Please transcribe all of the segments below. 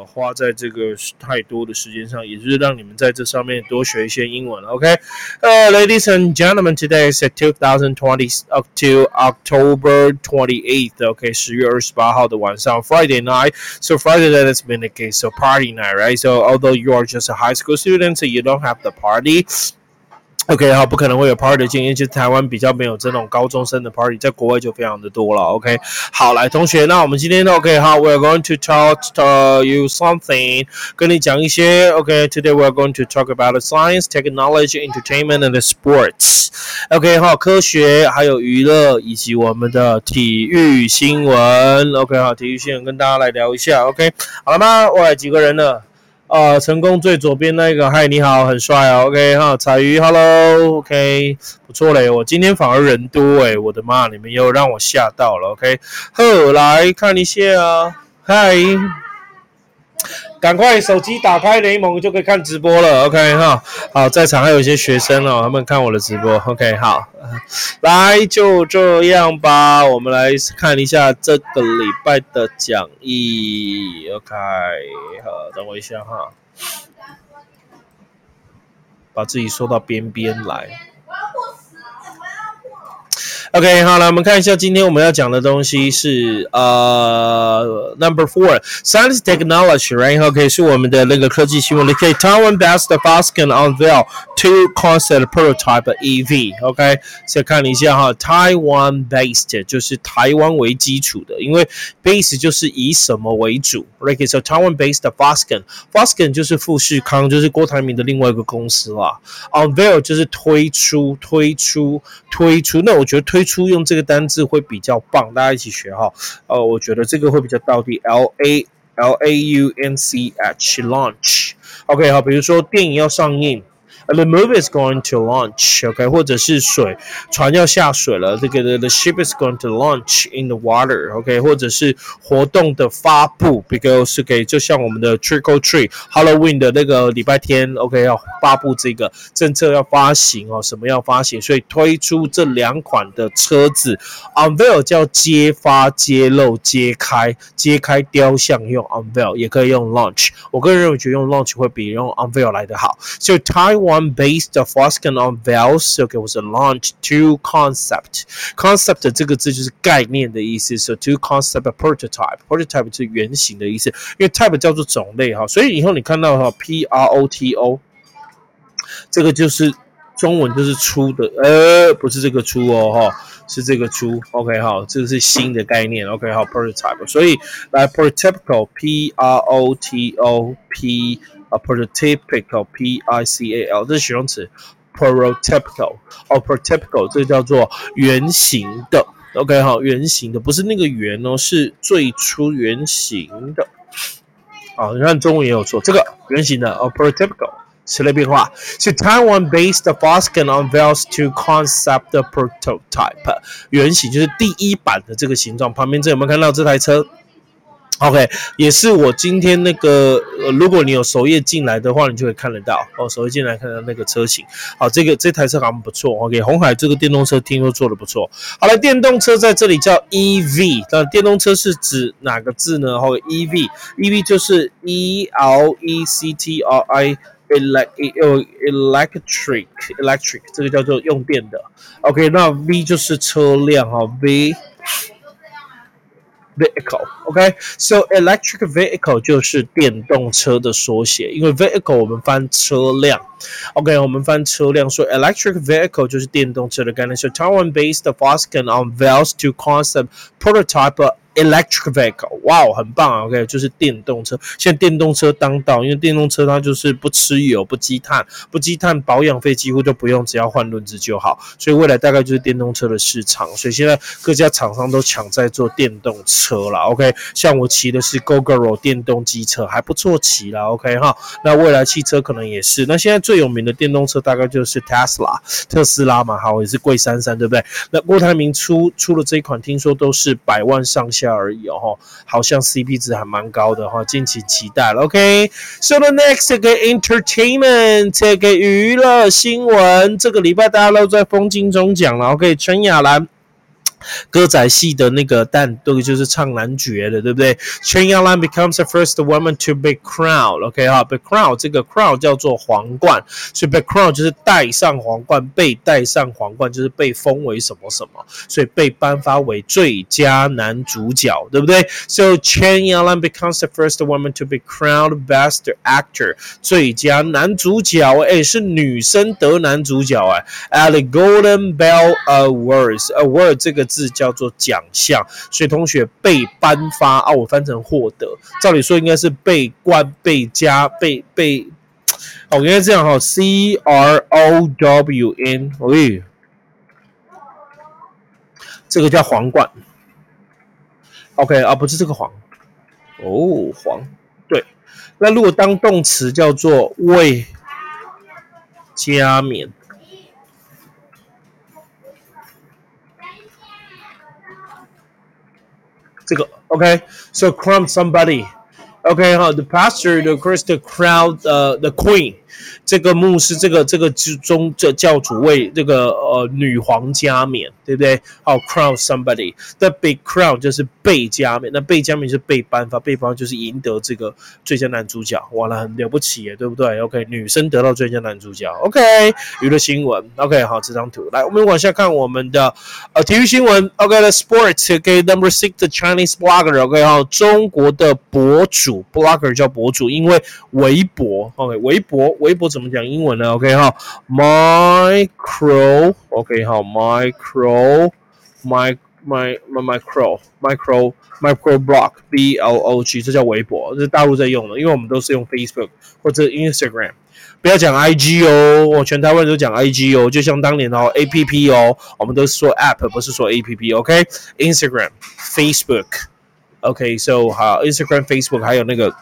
么花在这个太多的时间上，也就是让你们在这上面多学一些英文。OK，呃、uh,，Ladies and gentlemen, today is 2020 up to October 28th. OK，十月二十八号的晚上，Friday night. So Friday night has been the case. So party night, right? So although you are just a high school student, so you don't have the party. OK，好，不可能会有 party 的经验，其实台湾比较没有这种高中生的 party，在国外就非常的多了。OK，好，来同学，那我们今天 OK，好，We are going to talk to you something，跟你讲一些 OK，Today we are going to talk about science, technology, entertainment and sports。OK，好，科学还有娱乐以及我们的体育新闻。OK，好，体育新闻跟大家来聊一下。OK，好了吗？喂，几个人了？呃，成功最左边那个，嗨，你好，很帅哦，OK 哈，彩鱼，Hello，OK，不错嘞，我今天反而人多诶，我的妈，你们又让我吓到了，OK，呵，来看一下啊，嗨。赶快手机打开雷蒙就可以看直播了，OK 哈。好，在场还有一些学生哦，他们看我的直播，OK 好。来就这样吧，我们来看一下这个礼拜的讲义，OK 好，等我一下哈，把自己缩到边边来。OK，好了，我们看一下今天我们要讲的东西是呃，Number Four，Science Technology，right？OK，是我们的那个科技新闻。OK，TAWAN Best Foscan unveil two concept prototype EV。OK，再看一下哈，Taiwan based 就是台湾为基础的，因为 base 就是以什么为主。OK，so Taiwan based Foscan，Foscan 就是富士康，就是郭台铭的另外一个公司啦。Unveil 就是推出，推出，推出。那我觉得推。最初用这个单字会比较棒，大家一起学哈。呃，我觉得这个会比较到底。L A L A U N C H launch。OK，好，比如说电影要上映。The movie is going to launch, OK，或者是水船要下水了，这个 the ship is going to launch in the water, OK，或者是活动的发布，because 是给就像我们的 Trick or Treat Halloween 的那个礼拜天，OK，要发布这个政策要发行哦，什么要发行，所以推出这两款的车子，unveil 叫揭发、揭露、揭开、揭开雕像用 unveil，也可以用 launch，我个人认为觉得用 launch 会比用 unveil 来得好，所以 Taiwan。based Foscan on Valves, okay, was a launch two concept. Concept 这个字就是概念的意思，so two concept prototype. Prototype 是原型的意思，因为 type 叫做种类哈，所以以后你看到哈 P R O T O，这个就是中文就是出的，呃，不是这个出哦哈，是这个出，OK 哈，这个是新的概念，OK 好，prototype，所以来 prototypical P R O T O P。 a prototypical p i c a l 这是形容词，prototypical 哦，prototypical 这叫做原型的，OK 哈，原型的不是那个圆哦，是最初原型的。好，你看中文也有错，这个原型的哦，prototypical 词类变化是 Taiwan-based Foscan unveils to concept prototype 原型就是第一版的这个形状，旁边这有没有看到这台车？OK，也是我今天那个，呃，如果你有首页进来的话，你就会看得到哦。首页进来看到那个车型，好，这个这台车好像不错。OK，红海这个电动车听说做的不错。好了，电动车在这里叫 EV，那电动车是指哪个字呢？后 EV，EV 就是 ELECTRIC，electric，electric，这个叫做用电的。OK，那 V 就是车辆哈，V。vehicle，OK，so electric vehicle 就是电动车的缩写，因为 vehicle 我们翻车辆，OK，我们翻车辆，所以 electric vehicle 就是电动车的概念。So Taiwan-based Foscan unveils two concept prototype Electric vehicle，哇哦，很棒啊！OK，就是电动车。现在电动车当道，因为电动车它就是不吃油、不积碳、不积碳，保养费几乎都不用，只要换轮子就好。所以未来大概就是电动车的市场。所以现在各家厂商都抢在做电动车了。OK，像我骑的是 Gogoro 电动机车，还不错骑了。OK 哈，那未来汽车可能也是。那现在最有名的电动车大概就是 Tesla，特斯拉嘛，好也是贵三三，对不对？那郭台铭出出了这一款，听说都是百万上下。下而已哦，好像 CP 值还蛮高的哈，敬请期待了。OK，So the next 个 entertainment 这个娱乐新闻，这个礼拜大家都在风景中讲了。OK，陈雅兰歌仔戏的那个旦，这个就是唱男爵的，对不对？Chen Yalan becomes the first woman to be crowned。OK 哈，be crowned 这个 crown 叫做皇冠，所以 be crowned 就是戴上皇冠，被戴上皇冠就是被封为什么什么，所以被颁发为最佳男主角，对不对？So Chen Yalan becomes the first woman to be crowned best actor，最佳男主角，哎，是女生得男主角哎，at the Golden Bell Awards，award 这个。字叫做奖项，所以同学被颁发啊，我翻成获得，照理说应该是被冠、被加、被被，哦，应该这样哈，C R O W N，喂，这个叫皇冠，OK 啊，不是这个黄，哦，黄，对，那如果当动词叫做为加冕。这个 OK，so crown somebody，OK 哈，the pastor the Christ the crown 呃 the queen。这个牧师，这个这个之中这教主为这个呃女皇加冕，对不对？好，crown somebody，那被 crown 就是被加冕，那被加冕是被颁发，被颁发就是赢得这个最佳男主角，哇，那很了不起耶，对不对？OK，女生得到最佳男主角，OK，娱乐新闻，OK，好，这张图，来，我们往下看我们的呃体育新闻，OK，the sports，OK，number six，the Chinese blogger，OK，好，中国的博主，blogger 叫博主，因为微博，OK，微博，微博。怎么讲英文呢？OK 哈，micro，OK 好，micro，my my my micro micro micro block B L O G，这叫微博，这是大陆在用的，因为我们都是用 Facebook 或者 Instagram，不要讲 IG 哦，我全台湾都讲 IG 哦，就像当年哦 APP 哦，我们都是说 App，不是说 APP，OK，Instagram，Facebook，OK，so 好，Instagram Facebook 还有那个。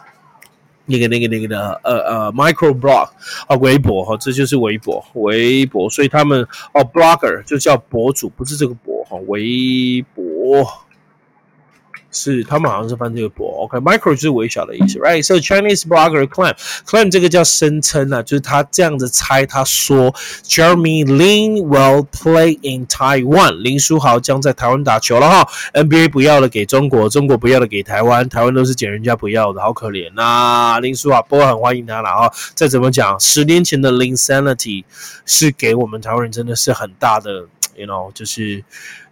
那个、那个、那个的，呃呃，micro blog 啊，微博哈，这就是微博，微博，所以他们哦，blogger 就叫博主，不是这个博哈，微博。是，他们好像是翻这个博，OK，micro 就是微小的意思，right？So Chinese blogger claim，claim 这个叫声称啊，就是他这样子猜，他说，Jeremy Lin will play in Taiwan，林书豪将在台湾打球了哈，NBA 不要了给中国，中国不要了给台湾，台湾都是捡人家不要的，好可怜呐，林书豪，不过很欢迎他了啊。再怎么讲，十年前的 insanity 是给我们台湾人真的是很大的，you know，就是。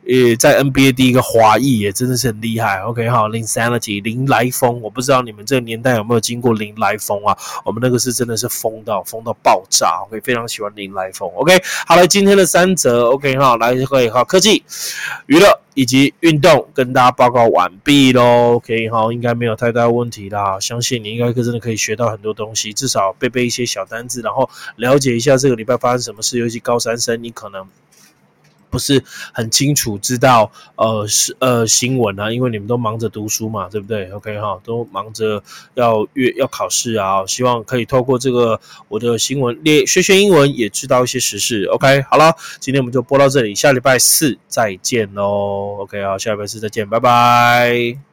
呃，在 NBA 第一个华裔也真的是很厉害。OK 哈，林 Sanity 林来疯，我不知道你们这个年代有没有经过林来疯啊？我们那个是真的是疯到疯到爆炸。OK，非常喜欢林来疯。OK，好了，今天的三则 OK 哈，来会哈科技、娱乐以及运动跟大家报告完毕喽。OK 哈，应该没有太大问题啦。相信你应该真的可以学到很多东西，至少背背一些小单字，然后了解一下这个礼拜发生什么事。尤其高三生，你可能。不是很清楚知道呃是呃新闻啊，因为你们都忙着读书嘛，对不对？OK 哈，都忙着要月要考试啊，希望可以透过这个我的新闻练学学英文，也知道一些时事。OK，好了，今天我们就播到这里，下礼拜四再见喽。OK 啊，下礼拜四再见，拜拜。